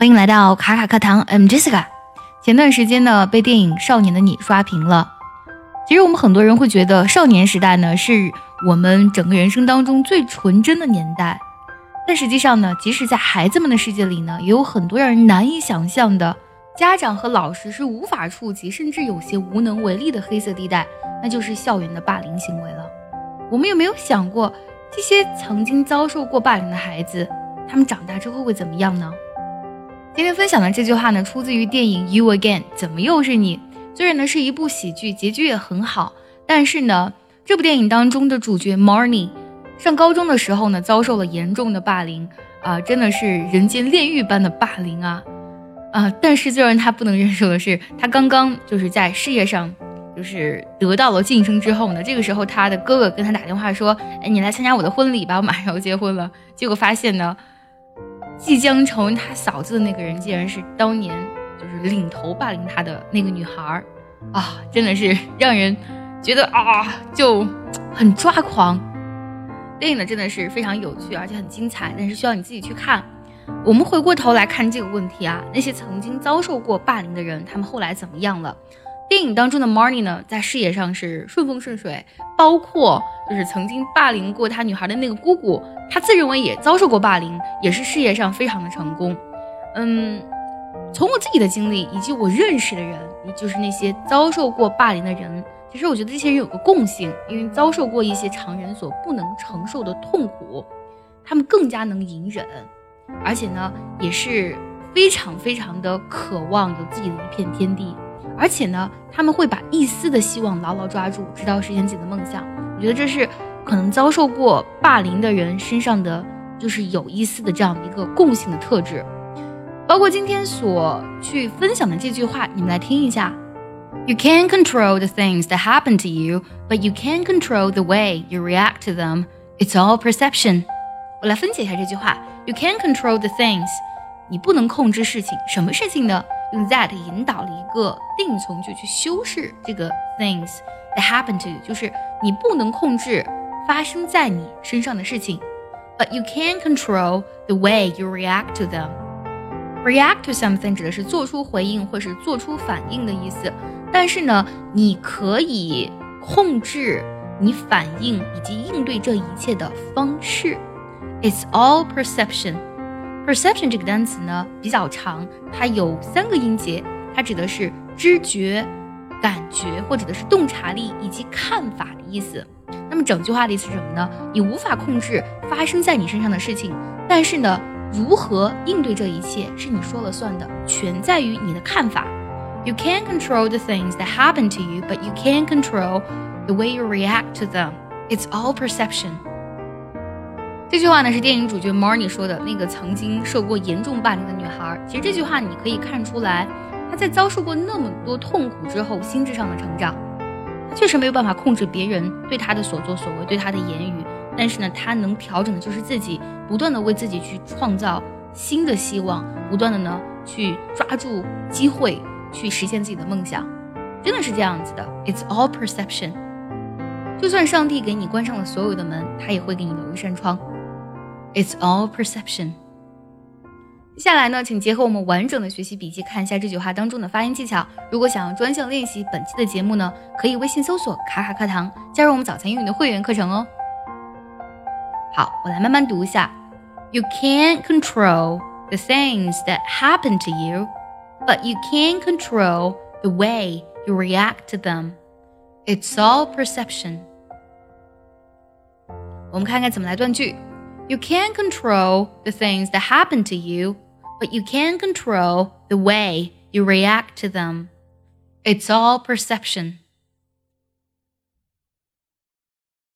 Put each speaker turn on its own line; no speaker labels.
欢迎来到卡卡课堂，I'm Jessica。前段时间呢，被电影《少年的你》刷屏了。其实我们很多人会觉得，少年时代呢，是我们整个人生当中最纯真的年代。但实际上呢，即使在孩子们的世界里呢，也有很多让人难以想象的，家长和老师是无法触及，甚至有些无能为力的黑色地带，那就是校园的霸凌行为了。我们有没有想过，这些曾经遭受过霸凌的孩子，他们长大之后会怎么样呢？今天分享的这句话呢，出自于电影《You Again》，怎么又是你？虽然呢是一部喜剧，结局也很好，但是呢，这部电影当中的主角 Marnie 上高中的时候呢，遭受了严重的霸凌啊，真的是人间炼狱般的霸凌啊啊！但是最让他不能忍受的是，他刚刚就是在事业上就是得到了晋升之后呢，这个时候他的哥哥跟他打电话说：“哎，你来参加我的婚礼吧，我马上要结婚了。”结果发现呢。即将成为他嫂子的那个人，竟然是当年就是领头霸凌他的那个女孩儿啊！真的是让人觉得啊，就很抓狂。电影呢真的是非常有趣，而且很精彩，但是需要你自己去看。我们回过头来看这个问题啊，那些曾经遭受过霸凌的人，他们后来怎么样了？电影当中的 Marnie 呢，在事业上是顺风顺水，包括就是曾经霸凌过他女孩的那个姑姑，他自认为也遭受过霸凌，也是事业上非常的成功。嗯，从我自己的经历以及我认识的人，也就是那些遭受过霸凌的人，其实我觉得这些人有个共性，因为遭受过一些常人所不能承受的痛苦，他们更加能隐忍，而且呢，也是非常非常的渴望有自己的一片天地。而且呢，他们会把一丝的希望牢牢抓住，直到实现自己的梦想。我觉得这是可能遭受过霸凌的人身上的，就是有一丝的这样的一个共性的特质。包括今天所去分享的这句话，你们来听一下：You can control the things that happen to you, but you can't control the way you react to them. It's all perception。我来分解一下这句话：You can't control the things，你不能控制事情，什么事情呢？用 that 引导了一个定语从句去修饰这个 things that happen to you，就是你不能控制发生在你身上的事情，but you can control the way you react to them。react to something 指的是做出回应或是做出反应的意思，但是呢，你可以控制你反应以及应对这一切的方式。It's all perception。Perception 这个单词呢比较长，它有三个音节，它指的是知觉、感觉或者的是洞察力以及看法的意思。那么整句话的意思是什么呢？你无法控制发生在你身上的事情，但是呢，如何应对这一切是你说了算的，全在于你的看法。You can't control the things that happen to you, but you can control the way you react to them. It's all perception. 这句话呢是电影主角 Marnie 说的，那个曾经受过严重霸凌的女孩。其实这句话你可以看出来，她在遭受过那么多痛苦之后，心智上的成长。她确实没有办法控制别人对她的所作所为，对她的言语。但是呢，她能调整的就是自己，不断的为自己去创造新的希望，不断的呢去抓住机会，去实现自己的梦想。真的是这样子的，It's all perception。就算上帝给你关上了所有的门，他也会给你留一扇窗。It's all perception。接下来呢，请结合我们完整的学习笔记，看一下这句话当中的发音技巧。如果想要专项练习本期的节目呢，可以微信搜索“卡卡课堂”，加入我们早餐英语的会员课程哦。好，我来慢慢读一下。You can't control the things that happen to you, but you can control the way you react to them. It's all perception. 我们看看怎么来断句。You can't control the things that happen to you, but you can control the way you react to them. It's all perception.